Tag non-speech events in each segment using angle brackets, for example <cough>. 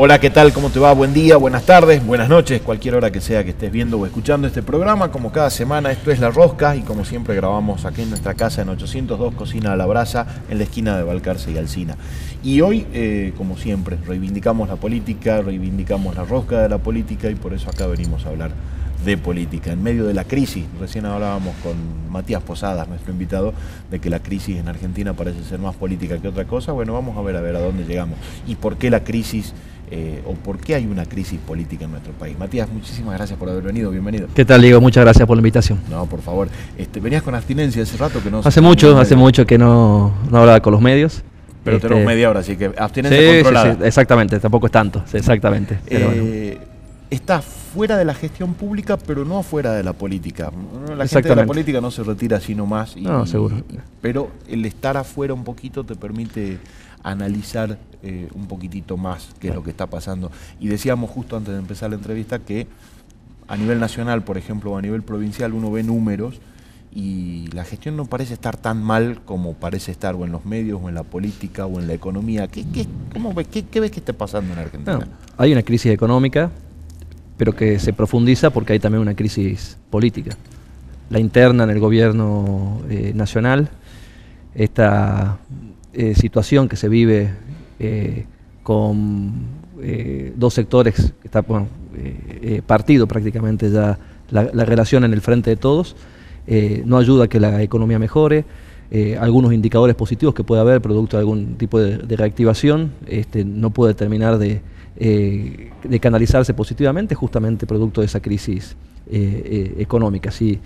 Hola, ¿qué tal? ¿Cómo te va? Buen día, buenas tardes, buenas noches, cualquier hora que sea que estés viendo o escuchando este programa. Como cada semana, esto es La Rosca y como siempre grabamos aquí en nuestra casa en 802 Cocina a la Brasa, en la esquina de Balcarce y Alcina. Y hoy, eh, como siempre, reivindicamos la política, reivindicamos la rosca de la política y por eso acá venimos a hablar de política. En medio de la crisis, recién hablábamos con Matías Posadas, nuestro invitado, de que la crisis en Argentina parece ser más política que otra cosa. Bueno, vamos a ver a ver a dónde llegamos y por qué la crisis eh, o por qué hay una crisis política en nuestro país. Matías, muchísimas gracias por haber venido, bienvenido. ¿Qué tal, Diego? Muchas gracias por la invitación. No, por favor. Este, venías con abstinencia hace rato que no... Hace mucho, hace mucho que no, no hablaba con los medios. Pero tenemos este, media hora, así que abstinencia controlada. Sí, exactamente, tampoco es tanto, exactamente. Eh, está fuera de la gestión pública, pero no fuera de la política. La gente de la política no se retira así nomás. no, seguro. pero el estar afuera un poquito te permite analizar eh, un poquitito más qué es lo que está pasando. Y decíamos justo antes de empezar la entrevista que a nivel nacional, por ejemplo, o a nivel provincial, uno ve números y la gestión no parece estar tan mal como parece estar o en los medios o en la política o en la economía. ¿Qué, qué, ves, qué, ves que está pasando en Argentina? hay una crisis económica, pero que se profundiza porque hay también una crisis política. La interna en el gobierno eh, nacional, esta eh, situación que se vive eh, con dos sectores que está partido prácticamente ya la, relación en el frente de todos, no ayuda a que la economía mejore. algunos indicadores positivos que puede haber producto de algún tipo de, reactivación este, no puede terminar de, eh, de canalizarse positivamente justamente producto de esa crisis eh, eh, económica. Si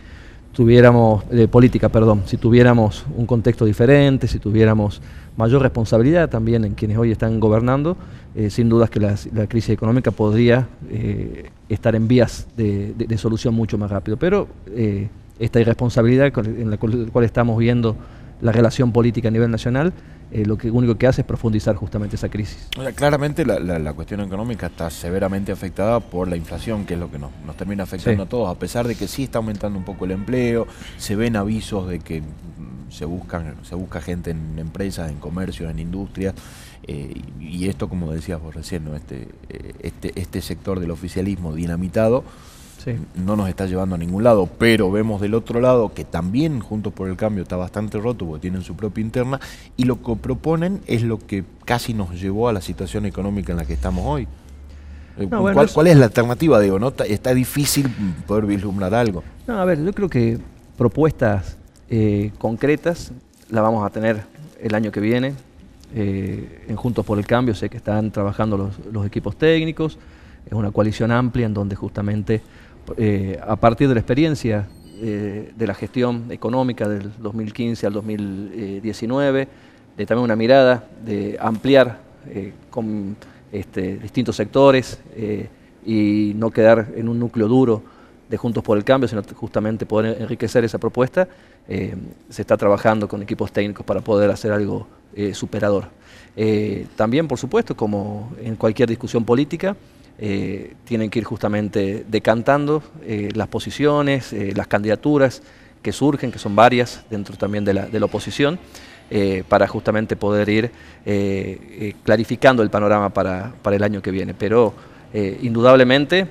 tuviéramos, política, perdón, si tuviéramos un contexto diferente, si tuviéramos mayor responsabilidad también en quienes hoy están gobernando, sin dudas que la, crisis económica podría estar en vías de, solución mucho más rápido. Pero esta irresponsabilidad en la cual estamos viendo la relación política a nivel nacional, eh, lo que único que hace es profundizar justamente esa crisis. O sea, claramente la, cuestión económica está severamente afectada por la inflación, que es lo que nos, termina afectando a todos, a pesar de que sí está aumentando un poco el empleo, se ven avisos de que mm, se buscan se busca gente en empresas, en comercio, en industrias, eh, y esto, como decías vos recién, ¿no? este, eh, este, este sector del oficialismo dinamitado no nos está llevando a ningún lado, pero vemos del otro lado que también Juntos por el Cambio está bastante roto porque tienen su propia interna y lo que proponen es lo que casi nos llevó a la situación económica en la que estamos hoy. Eh, ¿Cuál, es... la alternativa? Digo, ¿no? Está difícil poder vislumbrar algo. No, a ver, yo creo que propuestas eh, concretas las vamos a tener el año que viene. Eh, en Juntos por el Cambio sé que están trabajando los, los equipos técnicos, es una coalición amplia en donde justamente eh, a partir de la experiencia eh, de la gestión económica del 2015 al 2019, de también una mirada de ampliar eh, con este, distintos sectores y no quedar en un núcleo duro de Juntos por el Cambio, sino justamente poder enriquecer esa propuesta, se está trabajando con equipos técnicos para poder hacer algo superador. también, por supuesto, como en cualquier discusión política, eh, tienen que ir justamente decantando eh, las posiciones, eh, las candidaturas que surgen, que son varias dentro también de la, de la oposición, para justamente poder ir clarificando el panorama para, para, el año que viene. Pero indudablemente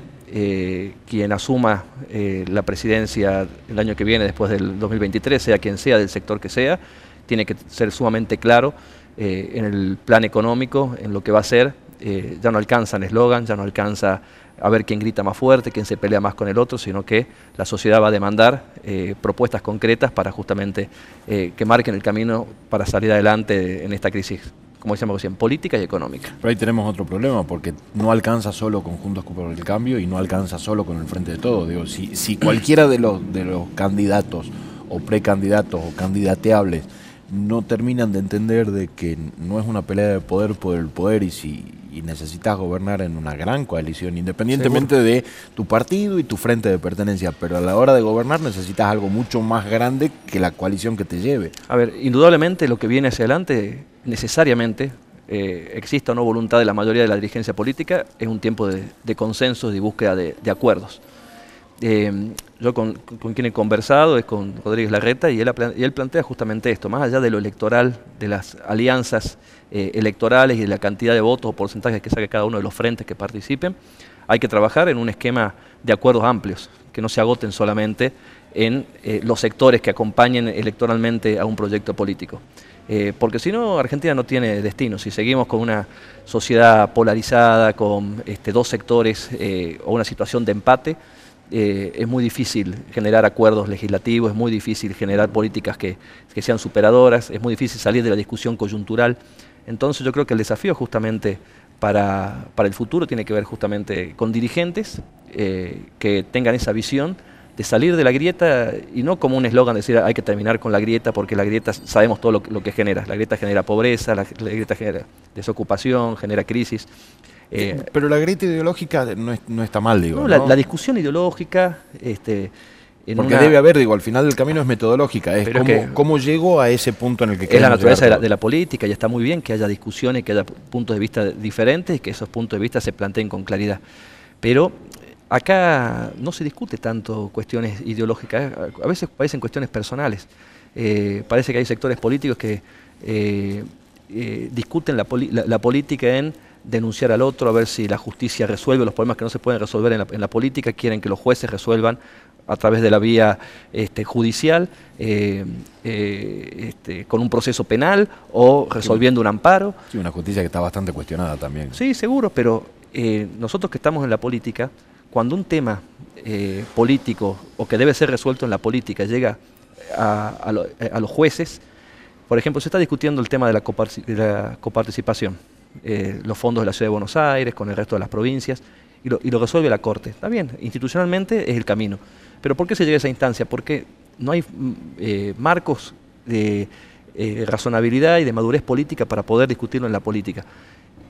quien asuma la presidencia el año que viene, después del 2023, sea quien sea, del sector que sea, tiene que ser sumamente claro en el plan económico, en lo que va a ser eh, ya no alcanzan eslogan, ya no alcanza a ver quién grita más fuerte, quién se pelea más con el otro, sino que la sociedad va a demandar eh, propuestas concretas para justamente eh, que marquen el camino para salir adelante en esta crisis como decíamos recién, política y económica. Pero ahí tenemos otro problema, porque no alcanza solo con Juntos por el Cambio y no alcanza solo con el Frente de Todo. Digo, si, si cualquiera de los, de los candidatos o precandidatos o candidateables no terminan de entender de que no es una pelea de poder por el poder y si y necesitas gobernar en una gran coalición, independientemente de tu partido y tu frente de pertenencia, pero a la hora de gobernar necesitas algo mucho más grande que la coalición que te lleve. A ver, indudablemente lo que viene hacia adelante, necesariamente, eh, exista o no voluntad de la mayoría de la dirigencia política, es un tiempo de, consenso y búsqueda de, acuerdos. Eh, yo con, quien he conversado es con Rodríguez Larreta y él, y él, plantea justamente esto, más allá de lo electoral, de las alianzas eh, electorales y de la cantidad de votos o porcentajes que saque cada uno de los frentes que participen, hay que trabajar en un esquema de acuerdos amplios, que no se agoten solamente en eh, los sectores que acompañen electoralmente a un proyecto político. Eh, porque si no, Argentina no tiene destino. Si seguimos con una sociedad polarizada, con este, dos sectores o una situación de empate, eh, es muy difícil generar acuerdos legislativos, es muy difícil generar políticas que, sean superadoras, es muy difícil salir de la discusión coyuntural. Entonces yo creo que el desafío justamente para, el futuro tiene que ver justamente con dirigentes eh, que tengan esa visión de salir de la grieta y no como un eslogan decir hay que terminar con la grieta porque la grieta sabemos todo lo, que genera. La grieta genera pobreza, la grieta genera desocupación, genera crisis. Eh, pero la grieta ideológica no, está mal, digo. No, La, discusión ideológica. Este, Porque debe haber, digo, al final del camino es metodológica, es cómo, llego a ese punto en el que Es la naturaleza de la, política y está muy bien que haya discusiones, que haya puntos de vista diferentes y que esos puntos de vista se planteen con claridad. Pero acá no se discute tanto cuestiones ideológicas, a veces parecen cuestiones personales. Eh, parece que hay sectores políticos que eh, discuten la política en denunciar al otro, a ver si la justicia resuelve los problemas que no se pueden resolver en la, política, quieren que los jueces resuelvan a través de la vía este, judicial, eh, eh, este, con un proceso penal o resolviendo un amparo. Sí, una justicia que está bastante cuestionada también. Sí, seguro, pero eh, nosotros que estamos en la política, cuando un tema político o que debe ser resuelto en la política llega a, los jueces, por ejemplo, se está discutiendo el tema de la coparticipación eh, los fondos de la Ciudad de Buenos Aires, con el resto de las provincias, y lo, resuelve la Corte. Está bien, institucionalmente es el camino. Pero ¿por qué se llega a esa instancia? Porque no hay mm, eh, marcos de eh, razonabilidad y de madurez política para poder discutirlo en la política.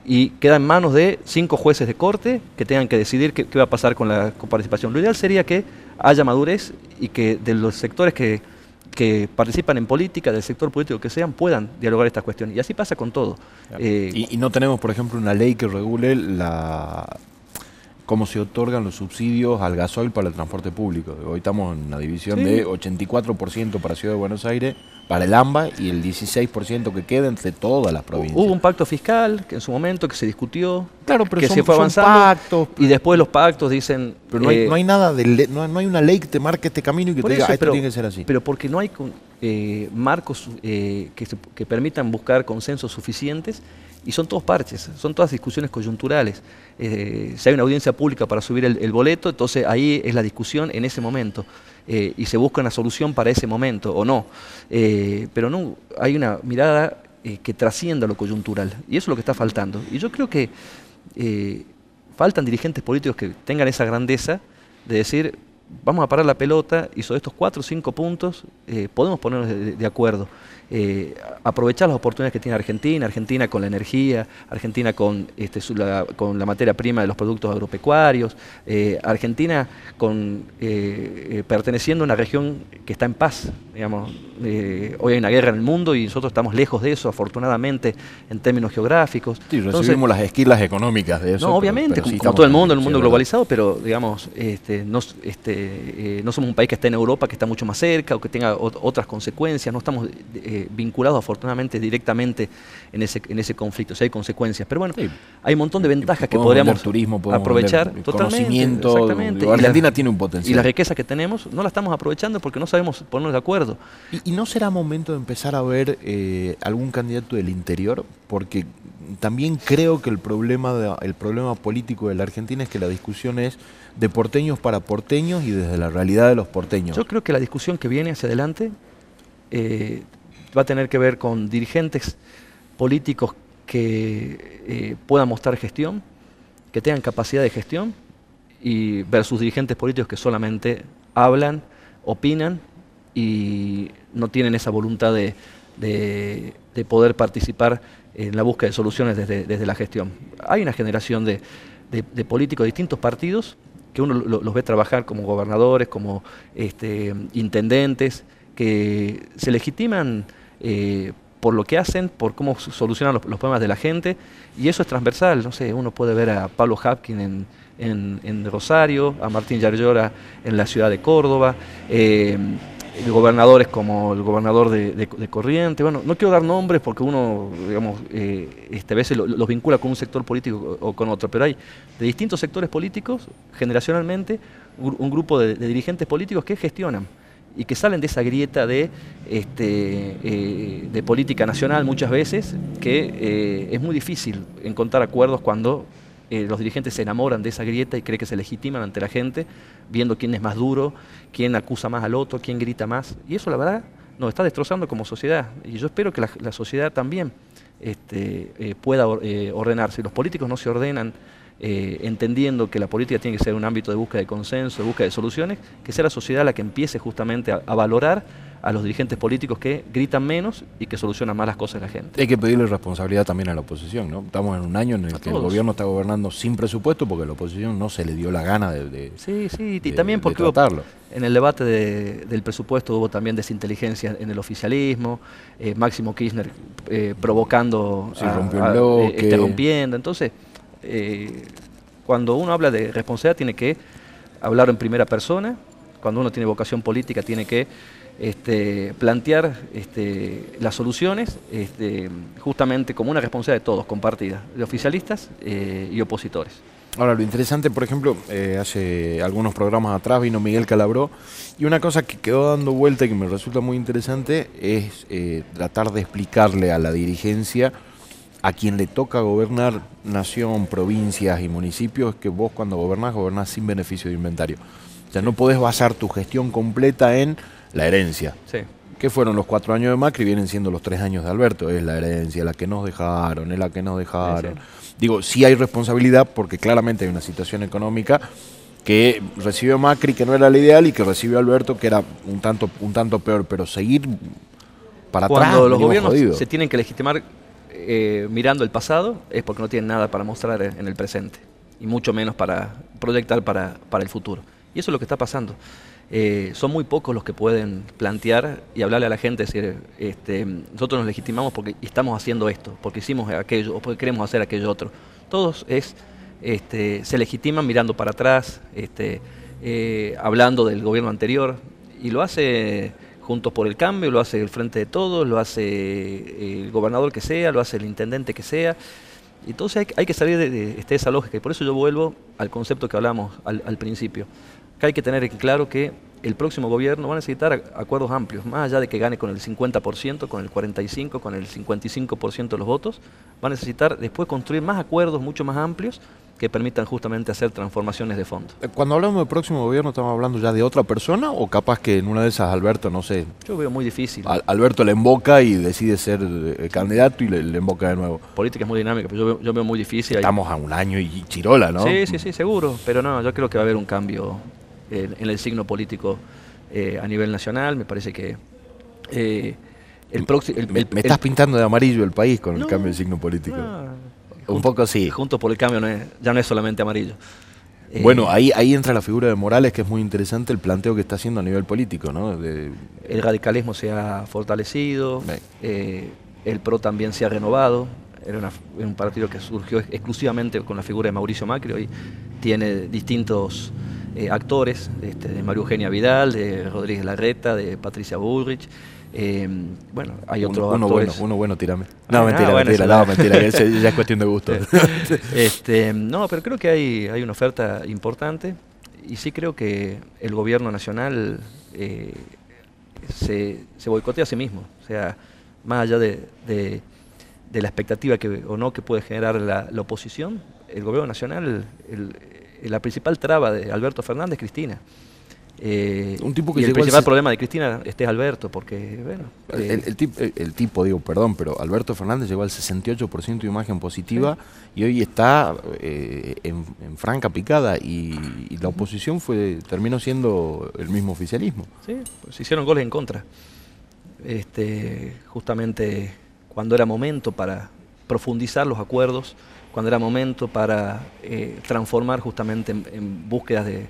Y queda en manos de cinco jueces de corte que tengan que decidir qué, qué va a pasar con la coparticipación. Lo ideal sería que haya madurez y que de los sectores que que participan en política, del sector político que sean, puedan dialogar estas cuestiones. Y así pasa con todo. Eh, y, no tenemos, por ejemplo, una ley que regule la cómo se otorgan los subsidios al gasoil para el transporte público. Hoy estamos en una división de 84% para Ciudad de Buenos Aires, para el AMBA y el 16% que queda entre todas las provincias. Hubo un pacto fiscal que en su momento que se discutió, claro, pero que se fue avanzando pactos, y después los pactos dicen pero no hay, no hay nada de no, hay una ley que te marque este camino y que te diga esto tiene que ser así. Pero porque no hay eh, marcos eh, que, que permitan buscar consensos suficientes y son todos parches, son todas discusiones coyunturales. Eh, si hay una audiencia pública para subir el, boleto, entonces ahí es la discusión en ese momento eh, y se busca una solución para ese momento o no. Eh, pero no hay una mirada que trascienda lo coyuntural y eso es lo que está faltando. Y yo creo que faltan dirigentes políticos que tengan esa grandeza de decir, vamos a parar la pelota y sobre estos cuatro o cinco puntos podemos ponernos de acuerdo. Eh, aprovechar las oportunidades que tiene Argentina, Argentina con la energía, Argentina con, este, la, con la materia prima de los productos agropecuarios, eh, Argentina con, eh, perteneciendo a una región que está en paz. Digamos, hoy hay una guerra en el mundo y nosotros estamos lejos de eso, afortunadamente, en términos geográficos. Sí, recibimos las esquilas económicas de eso. No, obviamente, como, todo el mundo, en un mundo globalizado, pero digamos, este, no, este, no somos un país que está en Europa, que está mucho más cerca o que tenga otras consecuencias, no estamos vinculados afortunadamente directamente en ese, en ese conflicto, si hay consecuencias. Pero bueno, hay un montón de ventajas que podríamos turismo, aprovechar totalmente. Exactamente. Argentina tiene un potencial. Y la riqueza que tenemos no la estamos aprovechando porque no sabemos ponernos de acuerdo. ¿Y, no será momento de empezar a ver eh, algún candidato del interior? Porque también creo que el problema, el problema político de la Argentina es que la discusión es de porteños para porteños y desde la realidad de los porteños. Yo creo que la discusión que viene hacia adelante eh, va a tener que ver con dirigentes políticos que eh, puedan mostrar gestión, que tengan capacidad de gestión, y versus dirigentes políticos que solamente hablan, opinan y no tienen esa voluntad de, poder participar en la búsqueda de soluciones desde, la gestión. Hay una generación de, políticos de distintos partidos que uno los ve trabajar como gobernadores, como este, intendentes, que se legitiman eh, por lo que hacen, por cómo solucionan los, problemas de la gente, y eso es transversal, no sé, uno puede ver a Pablo Hapkin en, Rosario, a Martín Yarlora en la ciudad de Córdoba. Eh, gobernadores como el gobernador de, de, Corriente. Bueno, no quiero dar nombres porque uno, digamos, eh, este, a veces los vincula con un sector político o, con otro, pero hay de distintos sectores políticos, generacionalmente, un, grupo de, dirigentes políticos que gestionan y que salen de esa grieta de, este, eh, de política nacional muchas veces, que eh, es muy difícil encontrar acuerdos cuando eh, los dirigentes se enamoran de esa grieta y creen que se legitiman ante la gente, viendo quién es más duro, quién acusa más al otro, quién grita más. Y eso, la verdad, nos está destrozando como sociedad. Y yo espero que la, sociedad también este, pueda ordenarse. Los políticos no se ordenan entendiendo que la política tiene que ser un ámbito de búsqueda de consenso, de búsqueda de soluciones, que sea la sociedad la que empiece justamente a valorar a los dirigentes políticos que gritan menos y que solucionan más las cosas de la gente. Hay que pedirle responsabilidad también a la oposición, ¿no? Estamos en un año en el que el gobierno está gobernando sin presupuesto porque la oposición no se le dio la gana de, Sí, sí, y también porque en el debate del presupuesto hubo también desinteligencia en el oficialismo, eh, Máximo Kirchner eh, provocando, sí, rompió eh, este, rompiendo, entonces cuando uno habla de responsabilidad tiene que hablar en primera persona, cuando uno tiene vocación política tiene que este, plantear este, las soluciones este, justamente como una responsabilidad de todos, compartida, de oficialistas eh, y opositores. Ahora, lo interesante, por ejemplo, eh, hace algunos programas atrás vino Miguel Calabró y una cosa que quedó dando vuelta y que me resulta muy interesante es eh, tratar de explicarle a la dirigencia a quien le toca gobernar nación, provincias y municipios que vos cuando gobernás, gobernás sin beneficio de inventario. O sea, no podés basar tu gestión completa en la herencia. Sí. ¿Qué fueron los cuatro años de Macri? Vienen siendo los tres años de Alberto. Es la herencia, la que nos dejaron, es la que nos dejaron. Digo, sí hay responsabilidad porque claramente hay una situación económica que recibió Macri que no era la ideal y que recibió Alberto que era un tanto, un tanto peor, pero seguir para Cuando atrás. los gobiernos se tienen que legitimar eh, mirando el pasado es porque no tienen nada para mostrar en el presente y mucho menos para proyectar para, para el futuro. Y eso es lo que está pasando. Eh, son muy pocos los que pueden plantear y hablarle a la gente, decir, este, nosotros nos legitimamos porque estamos haciendo esto, porque hicimos aquello o porque queremos hacer aquello otro. Todos es, este, se legitiman mirando para atrás, este, eh, hablando del gobierno anterior, y lo hace Juntos por el Cambio, lo hace el Frente de Todos, lo hace eh, el gobernador que sea, lo hace el intendente que sea. Entonces hay, que salir de, este, esa lógica y por eso yo vuelvo al concepto que hablamos al principio hay que tener en claro que el próximo gobierno va a necesitar acuerdos amplios, más allá de que gane con el 50%, con el 45%, con el 55% de los votos, va a necesitar después construir más acuerdos mucho más amplios que permitan justamente hacer transformaciones de fondo. Eh, cuando hablamos del próximo gobierno, ¿estamos hablando ya de otra persona o capaz que en una de esas Alberto, no sé? Yo veo muy difícil. Alberto le emboca y decide ser eh, candidato y le, le, emboca de nuevo. Política es muy dinámica, pero yo veo, muy difícil. Estamos a un año y chirola, ¿no? Sí, sí, sí, seguro. Pero no, yo creo que va a haber un cambio en el signo político eh, a nivel nacional. Me parece que eh, el próximo... Me, estás pintando de amarillo el país con el cambio de signo político. Un poco sí. Juntos por el cambio ya no es solamente amarillo. Eh, bueno, ahí, ahí entra la figura de Morales, que es muy interesante el planteo que está haciendo a nivel político. ¿no? el radicalismo se ha fortalecido, el PRO también se ha renovado. Era, un partido que surgió exclusivamente con la figura de Mauricio Macri, hoy tiene distintos eh, actores, este, de María Eugenia Vidal, de Rodríguez Larreta, de Patricia Bullrich. Eh, bueno, hay otros uno actores. Bueno, uno bueno, tírame. No, ah, mentira, mentira, no, mentira, ya es cuestión de gusto. <laughs> este, no, pero creo que hay, hay una oferta importante y sí creo que el gobierno nacional eh, se, se, boicotea a sí mismo. O sea, más allá de, de, la expectativa que, o no que puede generar la, la oposición, el gobierno nacional, el, la principal traba de Alberto Fernández, Cristina. Eh, un tipo que y el principal problema de Cristina este es Alberto, porque, bueno... El, el, tipo, digo, perdón, pero Alberto Fernández llegó al 68% de imagen positiva y hoy está eh, en, franca picada y, la oposición fue terminó siendo el mismo oficialismo. Sí, pues se hicieron goles en contra. Este, justamente cuando era momento para profundizar los acuerdos, cuando era momento para eh, transformar justamente en, búsquedas de,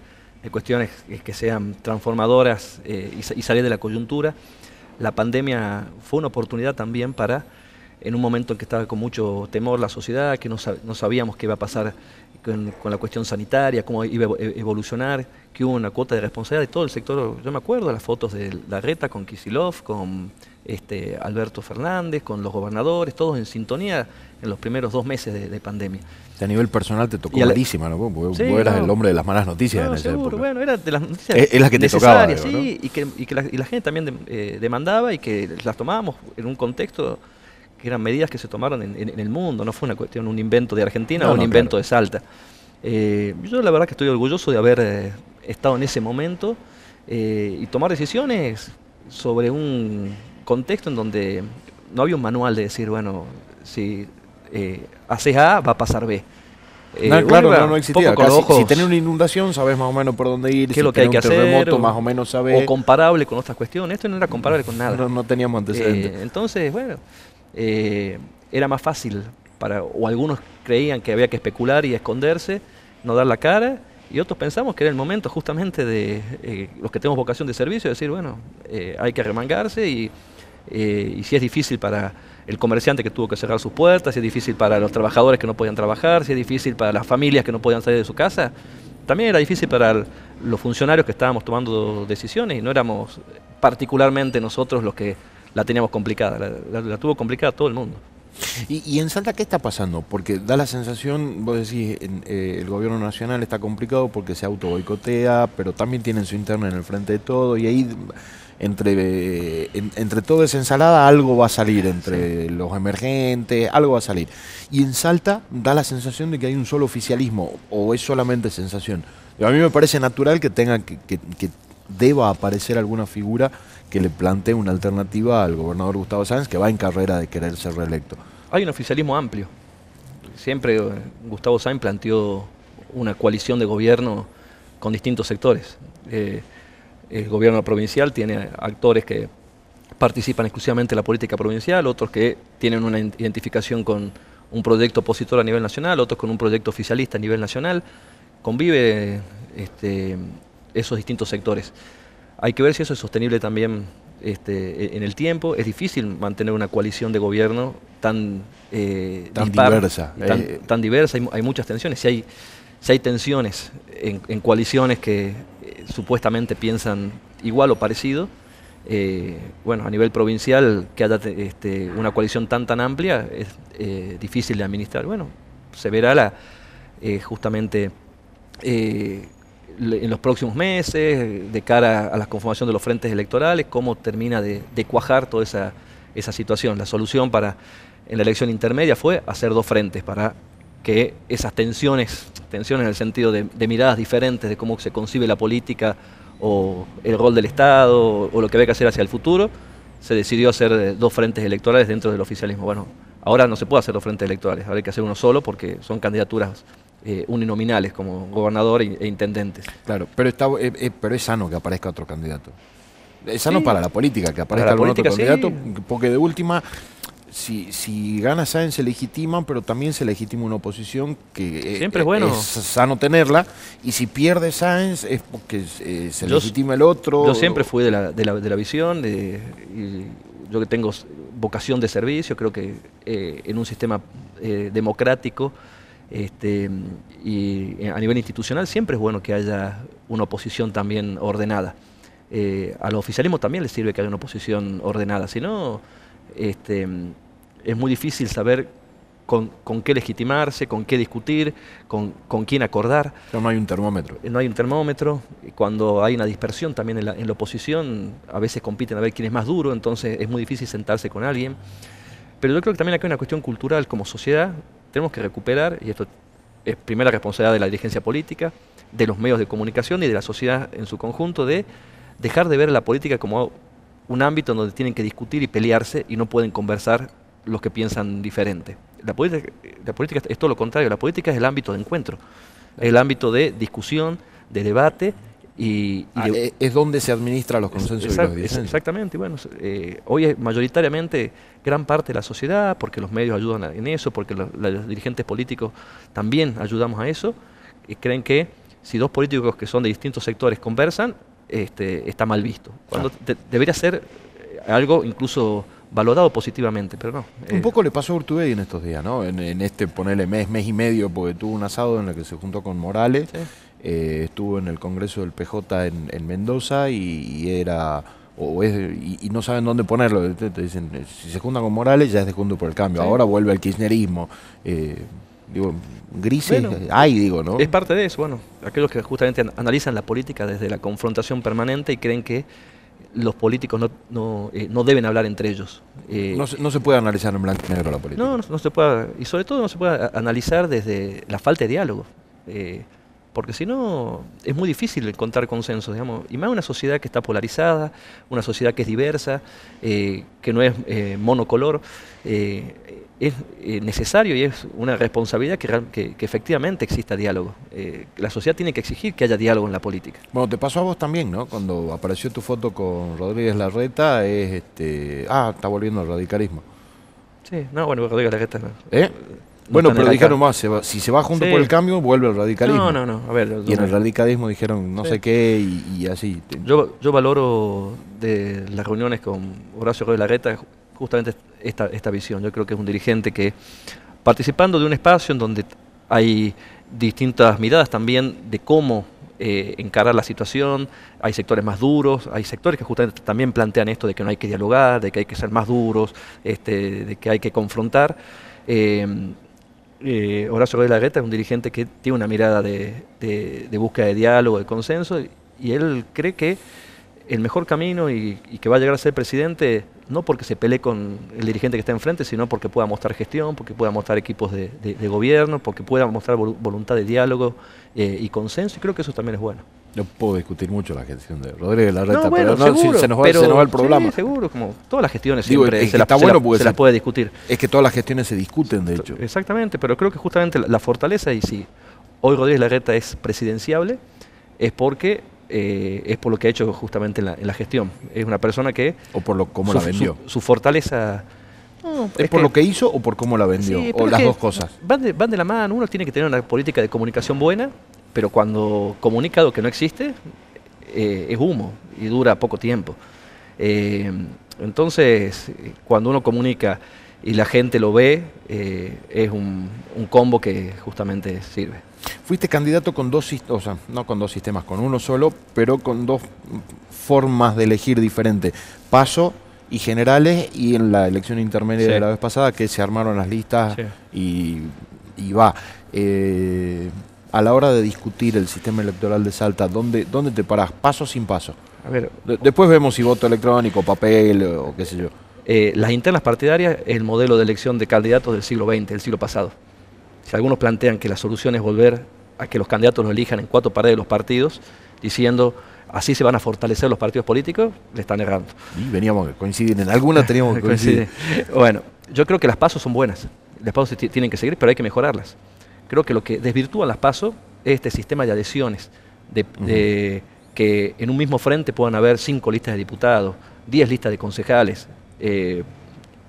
cuestiones que sean transformadoras eh, y, salir de la coyuntura. La pandemia fue una oportunidad también para, en un momento en que estaba con mucho temor la sociedad, que no, sabíamos qué iba a pasar con, la cuestión sanitaria, cómo iba a evolucionar, que hubo una cuota de responsabilidad de todo el sector. Yo me acuerdo de las fotos de la reta con Kisilov, con este, Alberto Fernández, con los gobernadores, todos en sintonía en los primeros dos meses de, pandemia. A nivel personal te tocó malísima, ¿no? Porque vos eras el hombre de las malas noticias en esa seguro, bueno, era de las noticias es, la que te tocaba, sí, y que, y que la, y la, gente también eh, demandaba y que las tomábamos en un contexto que eran medidas que se tomaron en, el mundo, no fue una cuestión, un invento de Argentina o un invento de Salta. Eh, yo la verdad que estoy orgulloso de haber eh, estado en ese momento y tomar decisiones sobre un contexto en donde no había un manual de decir, bueno, si eh, haces A, va a pasar B. Eh, claro, no, existía. si tenés una inundación, sabes más o menos por dónde ir. ¿Qué es lo que hay que hacer? Terremoto, más o menos sabes. O comparable con otras cuestiones. Esto no era comparable con nada. No, teníamos antecedentes. Eh, entonces, bueno, eh, era más fácil para. O algunos creían que había que especular y esconderse, no dar la cara. Y otros pensamos que era el momento justamente de los que tenemos vocación de servicio, decir, bueno, hay que remangarse y, y si es difícil para el comerciante que tuvo que cerrar sus puertas, si es difícil para los trabajadores que no podían trabajar, si es difícil para las familias que no podían salir de su casa, también era difícil para los funcionarios que estábamos tomando decisiones y no éramos particularmente nosotros los que la teníamos complicada, la, tuvo complicada todo el mundo. ¿Y, en Salta qué está pasando? Porque da la sensación, vos decís, eh, el gobierno nacional está complicado porque se auto boicotea, pero también tienen su interno en el frente de todo y ahí entre, entre toda esa ensalada algo va a salir, entre los emergentes, algo va a salir. Y en Salta da la sensación de que hay un solo oficialismo, o es solamente sensación. a mí me parece natural que tenga que, que, deba aparecer alguna figura que le plantee una alternativa al gobernador Gustavo Sáenz, que va en carrera de querer ser reelecto. Hay un oficialismo amplio. Siempre eh, Gustavo Sáenz planteó una coalición de gobierno con distintos sectores. Eh, el gobierno provincial tiene actores que participan exclusivamente en la política provincial, otros que tienen una identificación con un proyecto opositor a nivel nacional, otros con un proyecto oficialista a nivel nacional. Convive este, esos distintos sectores. Hay que ver si eso es sostenible también este, en el tiempo. Es difícil mantener una coalición de gobierno tan, eh, diversa. Tan, eh, diversa, hay, muchas tensiones. Si hay, si hay tensiones en coaliciones que supuestamente piensan igual o parecido. Eh, bueno, a nivel provincial, que haya este, una coalición tan tan amplia es eh, difícil de administrar. Bueno, se verá la, eh, justamente en los próximos meses, de cara a la conformación de los frentes electorales, cómo termina de, cuajar toda esa, esa situación. La solución para en la elección intermedia fue hacer dos frentes para que esas tensiones, tensiones en el sentido de, miradas diferentes de cómo se concibe la política o el rol del Estado o, lo que había que hacer hacia el futuro, se decidió hacer eh, dos frentes electorales dentro del oficialismo. Bueno, ahora no se puede hacer dos frentes electorales, ahora hay que hacer uno solo porque son candidaturas eh, uninominales como gobernador e, intendentes. Claro, pero, está, eh, pero es sano que aparezca otro candidato. Es sano para la política que aparezca algún otro candidato, porque de última si, si gana Sáenz se legitima, pero también se legitima una oposición que eh, Siempre es, bueno. es sano tenerla, y si pierde Sáenz es porque eh, se legitima el otro. Yo siempre fui de la, de la, de la visión, de, yo que tengo vocación de servicio, creo que eh, en un sistema democrático este, y a nivel institucional siempre es bueno que haya una oposición también ordenada. al oficialismo también le sirve que haya una oposición ordenada, si no este, es muy difícil saber con, qué legitimarse, con qué discutir, con, quién acordar. no hay un termómetro. No hay un termómetro. Cuando hay una dispersión también en la, oposición, a veces compiten a ver quién es más duro, entonces es muy difícil sentarse con alguien. Pero yo creo que también acá hay una cuestión cultural como sociedad. Tenemos que recuperar, y esto es primera responsabilidad de la dirigencia política, de los medios de comunicación y de la sociedad en su conjunto, de dejar de ver la política como un ámbito donde tienen que discutir y pelearse y no pueden conversar los que piensan diferente. La política, la política es todo lo contrario, la política es el ámbito de encuentro, es el ámbito de discusión, de debate y, ah, es donde se administra los consensos y los Exactamente, bueno, eh, hoy es mayoritariamente gran parte de la sociedad, porque los medios ayudan en eso, porque los, dirigentes políticos también ayudamos a eso, y creen que si dos políticos que son de distintos sectores conversan, este, está mal visto. Cuando debería ser algo incluso valorado positivamente, pero no. Un poco le pasó a Urtubey en estos días, ¿no? En, este, ponerle mes, mes y medio, porque tuvo un asado en el que se juntó con Morales, estuvo en el Congreso del PJ en, Mendoza y era o y, no saben dónde ponerlo. Te, dicen, si se juntan con Morales ya es de junto por el cambio. Ahora vuelve el kirchnerismo. Eh, digo, grises hay, digo, ¿no? Es parte de eso, bueno, aquellos que justamente analizan la política desde la confrontación permanente y creen que los políticos no, no, eh, no deben hablar entre ellos. Eh, no, se, no, se, puede analizar en blanco y negro la política. No, no, se puede, y sobre todo no se puede analizar desde la falta de diálogo. Eh, porque si no es muy difícil encontrar consenso, digamos, y más una sociedad que está polarizada, una sociedad que es diversa, eh, que no es eh, monocolor, eh, es necesario y es una responsabilidad que, efectivamente exista diálogo. la sociedad tiene que exigir que haya diálogo en la política. Bueno, te pasó a vos también, ¿no? Cuando apareció tu foto con Rodríguez Larreta, es este, ah, está volviendo el radicalismo. Sí, no, bueno, Rodríguez Larreta no. ¿Eh? Bueno, pero dijeron más, si se va junto por el cambio, vuelve el radicalismo. No, no, no. A ver, y en el radicalismo dijeron no sé qué y, así. Yo, yo valoro de las reuniones con Horacio Rodríguez Larreta justamente esta, esta visión. Yo creo que es un dirigente que, participando de un espacio en donde hay distintas miradas también de cómo eh, encarar la situación, hay sectores más duros, hay sectores que justamente también plantean esto de que no hay que dialogar, de que hay que ser más duros, este, de que hay que confrontar. Eh, eh, Horacio Rodríguez Larreta es un dirigente que tiene una mirada de, búsqueda de diálogo, de consenso, y, él cree que el mejor camino y, que va a llegar a ser presidente, no porque se pelee con el dirigente que está enfrente, sino porque pueda mostrar gestión, porque pueda mostrar equipos de, gobierno, porque pueda mostrar voluntad de diálogo eh, y consenso, y creo que eso también es bueno. No puedo discutir mucho la gestión de Rodríguez Larreta, pero no, se, nos va, el programa. Sí, seguro, como todas las gestiones siempre se, las puede discutir. Es que todas las gestiones se discuten, de hecho. Exactamente, pero creo que justamente la, fortaleza, y si hoy Rodríguez Larreta es presidenciable, es porque eh, es por lo que ha hecho justamente en la, gestión. Es una persona que... O por lo cómo la vendió. Su, fortaleza... ¿Es, por lo que hizo o por cómo la vendió? o las dos cosas. Van de, van de la mano. Uno tiene que tener una política de comunicación buena pero cuando comunica algo que no existe, eh, es humo y dura poco tiempo. Eh, entonces, cuando uno comunica y la gente lo ve, eh, es un, combo que justamente sirve. Fuiste candidato con dos o sea, no con dos sistemas, con uno solo, pero con dos formas de elegir diferentes. Paso y generales, y en la elección intermedia de la vez pasada, que se armaron las listas y, y, va a la hora de discutir el sistema electoral de Salta, ¿dónde, dónde te paras? ¿Paso sin paso? A ver, después vemos si voto electrónico, papel o qué sé yo. Eh, las internas partidarias es el modelo de elección de candidatos del siglo XX, del siglo pasado. Si algunos plantean que la solución es volver a que los candidatos lo elijan en cuatro paredes de los partidos, diciendo así se van a fortalecer los partidos políticos, le están errando. Y veníamos a coincidir, en alguna teníamos que <laughs> coincidir. bueno, yo creo que las pasos son buenas, las pasos tienen que seguir, pero hay que mejorarlas. Creo que lo que desvirtúa las PASO es este sistema de adhesiones, de, que en un mismo frente puedan haber cinco listas de diputados, diez listas de concejales, eh,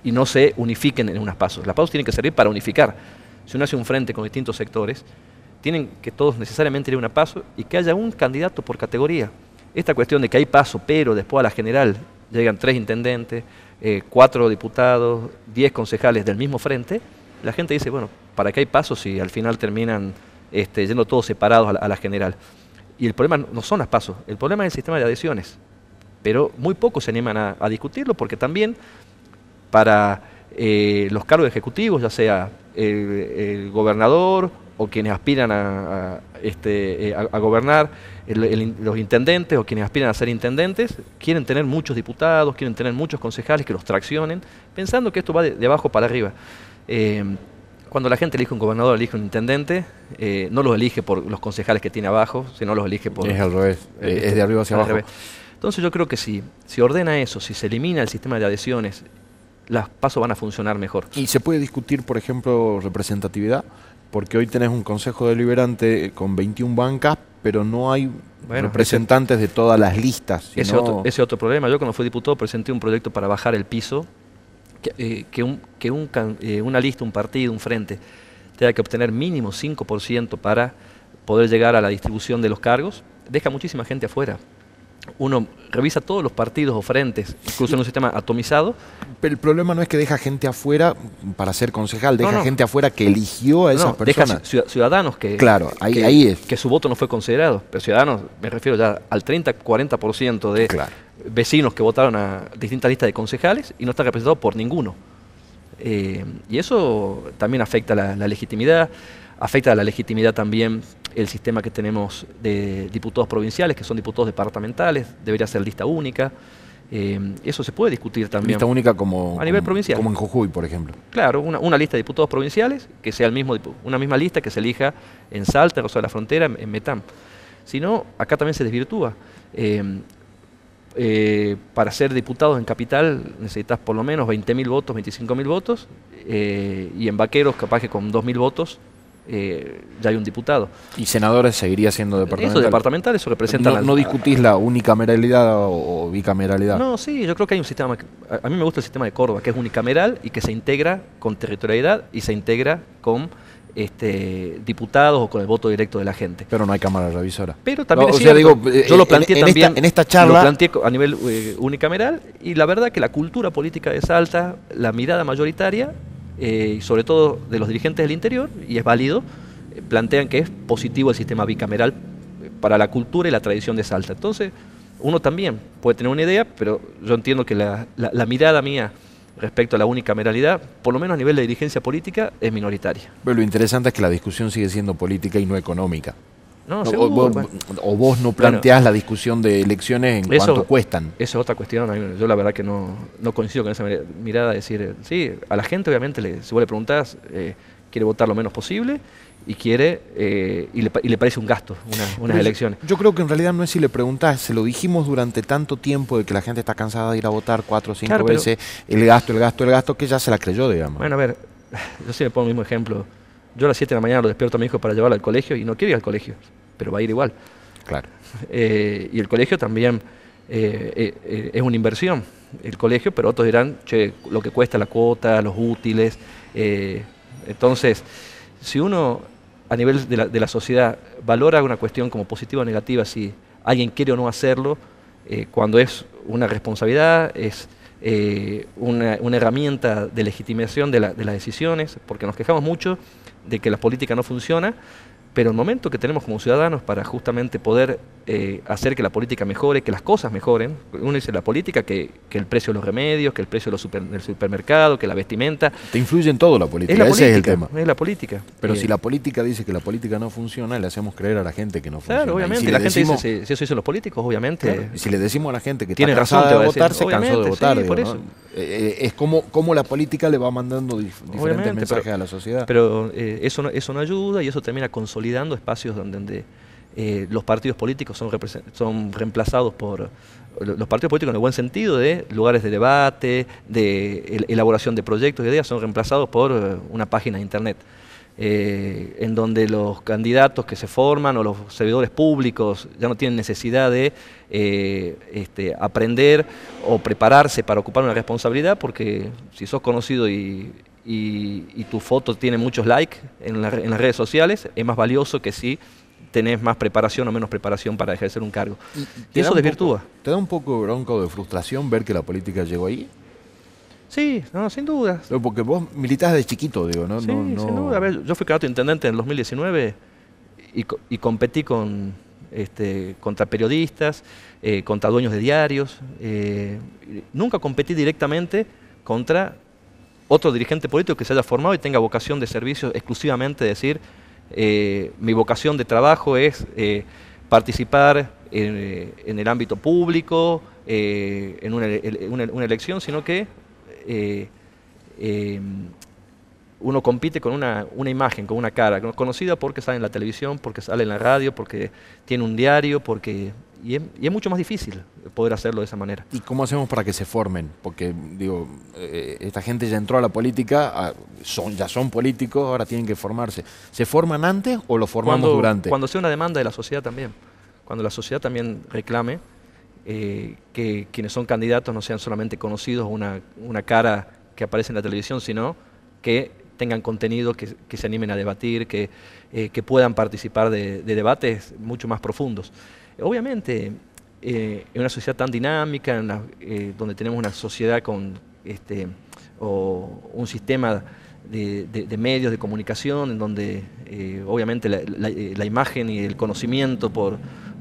y no se unifiquen en unas PASO. Las PASO tienen que servir para unificar. Si uno hace un frente con distintos sectores, tienen que todos necesariamente ir a una PASO y que haya un candidato por categoría. Esta cuestión de que hay PASO, pero después a la general llegan tres intendentes, eh, cuatro diputados, diez concejales del mismo frente, la gente dice, bueno, ¿para qué hay pasos y al final terminan este, yendo todos separados a la, general? Y el problema no son las pasos, el problema es el sistema de adhesiones. Pero muy pocos se animan a, discutirlo porque también para eh, los cargos ejecutivos, ya sea el, gobernador o quienes aspiran a, este, eh, gobernar, los intendentes o quienes aspiran a ser intendentes, quieren tener muchos diputados, quieren tener muchos concejales que los traccionen, pensando que esto va de abajo para arriba. Eh, cuando la gente elige un gobernador, elige un intendente, eh, no los elige por los concejales que tiene abajo, sino los elige por... Es al revés, eh, es de arriba hacia abajo. Entonces yo creo que si se ordena eso, si se elimina el sistema de adhesiones, las pasos van a funcionar mejor. ¿Y se puede discutir, por ejemplo, representatividad? Porque hoy tenés un consejo deliberante con 21 bancas, pero no hay representantes de todas las listas. Ese, otro, ese otro problema. Yo cuando fui diputado presenté un proyecto para bajar el piso que, eh, un, que eh, una lista, un partido, un frente, tenga que obtener mínimo 5% para poder llegar a la distribución de los cargos, deja muchísima gente afuera. Uno revisa todos los partidos o frentes, incluso en un sistema atomizado. Pero el problema no es que deja gente afuera para ser concejal, deja gente afuera que eligió a esas personas. Deja ciudadanos que, claro, ahí, es. que su voto no fue considerado. Pero ciudadanos, me refiero ya al 30-40% de vecinos que votaron a distintas listas de concejales y no está representado por ninguno. Eh, y eso también afecta la, la legitimidad, afecta la legitimidad también el sistema que tenemos de diputados provinciales, que son diputados departamentales, debería ser lista única. Eh, eso se puede discutir también. Lista única como, a nivel provincial. Como en Jujuy, por ejemplo. Claro, una, lista de diputados provinciales, que sea el mismo, una misma lista que se elija en Salta, en Rosa de la Frontera, en, Metam. Si no, acá también se desvirtúa. Eh, eh, para ser diputados en Capital necesitas por lo menos 20.000 votos, 25.000 votos, y en Vaqueros capaz que con 2.000 votos eh, ya hay un diputado. ¿Y senadores seguiría siendo departamental? Eso departamental, eso representa... ¿No, no discutís la unicameralidad o, bicameralidad? No, sí, yo creo que hay un sistema... A, mí me gusta el sistema de Córdoba, que es unicameral y que se integra con territorialidad y se integra con este, diputados o con el voto directo de la gente. Pero no hay cámara revisora. Pero también digo, yo lo planteé también en esta charla. Lo planteé a nivel eh, unicameral y la verdad que la cultura política de Salta, la mirada mayoritaria eh, sobre todo de los dirigentes del interior, y es válido, eh, plantean que es positivo el sistema bicameral eh, para la cultura y la tradición de Salta. Entonces, uno también puede tener una idea, pero yo entiendo que la, mirada mía respecto a la unicameralidad, por lo menos a nivel de dirigencia política, es minoritaria. Pero lo interesante es que la discusión sigue siendo política y no económica. No, o, vos, no planteás la discusión de elecciones en cuanto cuestan. Esa es otra cuestión. Yo la verdad que no, coincido con esa mirada de decir, sí, a la gente obviamente le, si vos le preguntás, eh, quiere votar lo menos posible y quiere eh, y, le, parece un gasto unas elecciones. Yo creo que en realidad no es si le preguntás, se lo dijimos durante tanto tiempo de que la gente está cansada de ir a votar cuatro o cinco veces, el gasto, el gasto, el gasto, que ya se la creyó, digamos. Bueno, a ver, <laughs> yo sí me pongo el mismo ejemplo yo a las 7 de la mañana lo despierto a mi hijo para llevarlo al colegio y no quiere ir al colegio, pero va a ir igual. Claro. <laughs> Eh, y el colegio también eh, eh, es una inversión, el colegio, pero otros dirán, che, lo que cuesta la cuota, los útiles. entonces, si uno a nivel de la, de la, sociedad valora una cuestión como positiva o negativa, si alguien quiere o no hacerlo, cuando es una responsabilidad, es una, una, herramienta de legitimación de, la, de las decisiones, porque nos quejamos mucho de que la política no funciona, pero el momento que tenemos como ciudadanos para justamente poder eh, hacer que la política mejore, que las cosas mejoren, uno dice la política, que, el precio de los remedios, que el precio de del supermercado, que la vestimenta. Te influye en todo la política, ese es el tema. Es la política. Pero si eh, la política dice que la política no funciona, le hacemos creer a la gente que no funciona. Claro, obviamente. la gente dice, si, eso dicen los políticos, obviamente. y si le decimos a la gente que tiene razón de votar, se cansó de votar. Eh, es como, como la política le va mandando diferentes mensajes a la sociedad. Pero eso, no, eso no ayuda y eso termina consolidando espacios donde eh, los partidos políticos son, son reemplazados por los partidos políticos en el buen sentido de lugares de debate, de elaboración de proyectos, de ideas, son reemplazados por eh, una página de internet. Eh, en donde los candidatos que se forman o los servidores públicos ya no tienen necesidad de este, aprender o prepararse para ocupar una responsabilidad, porque si sos conocido y, tu foto tiene muchos likes en, en las redes sociales, es más valioso que si tenés más preparación o menos preparación para ejercer un cargo. Y, eso desvirtúa. ¿Te da un poco bronco de frustración ver que la política llegó ahí? Sí, no, sin duda. porque vos militás de chiquito, digo, ¿no? Sí, sin duda. A ver, yo fui candidato intendente en el 2019 y, competí con, este, contra periodistas, eh, contra dueños de diarios. Eh, nunca competí directamente contra otro dirigente político que se haya formado y tenga vocación de servicio exclusivamente, decir, eh, mi vocación de trabajo es eh, participar en, el ámbito público, eh, en una, elección, sino que uno compite con una, imagen, con una cara, conocida porque sale en la televisión, porque sale en la radio, porque tiene un diario, porque y es, mucho más difícil poder hacerlo de esa manera. ¿Y cómo hacemos para que se formen? Porque, digo, eh, esta gente ya entró a la política, son, ya son políticos, ahora tienen que formarse. ¿Se forman antes o lo formamos durante? Cuando sea una demanda de la sociedad también. Cuando la sociedad también reclame eh, que quienes son candidatos no sean solamente conocidos, una, una cara que aparece en la televisión, sino que tengan contenido, que, se animen a debatir, que, eh, que puedan participar de, de debates mucho más profundos. Obviamente, en una sociedad tan dinámica, donde tenemos una sociedad con este, o un sistema de, medios de comunicación, en donde eh, obviamente eh, la, imagen y el conocimiento por,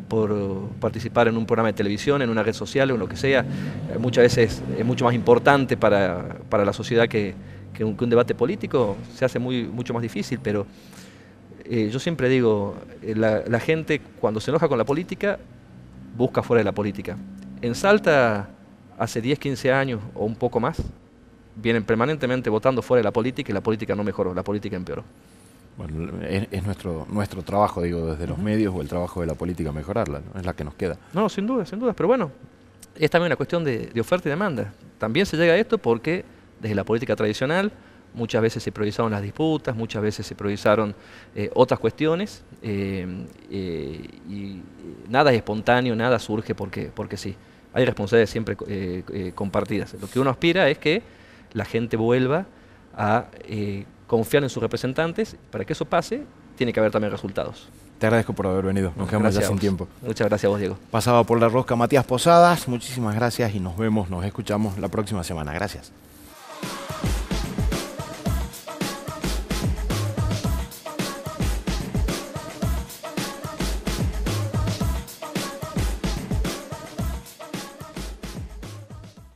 por participar en un programa de televisión, en una red social o en lo que sea, eh, muchas veces es mucho más importante para, la sociedad que, un, debate político, se hace muy, mucho más difícil, pero yo siempre digo, la, la gente cuando se enoja con la política, busca fuera de la política. En Salta, hace 10, 15 años o un poco más, vienen permanentemente votando fuera de la política y la política no mejoró, la política empeoró. Bueno, es, nuestro, nuestro trabajo, digo, desde los medios o el trabajo de la política mejorarla, es la que nos queda. No, sin duda, sin duda, pero bueno, es también una cuestión de, oferta y demanda. También se llega a esto porque desde la política tradicional muchas veces se priorizaron las disputas, muchas veces se priorizaron eh, otras cuestiones eh, eh, y nada es espontáneo, nada surge porque, porque sí. Hay responsabilidades siempre compartidas. Lo que uno aspira es que la gente vuelva a confiar en sus representantes. Para que eso pase, tiene que haber también resultados. Te agradezco por haber venido. Nos quedamos ya sin tiempo. Muchas gracias a vos, Diego. Pasaba por la rosca Matías Posadas. Muchísimas gracias y nos vemos, nos escuchamos la próxima semana. Gracias.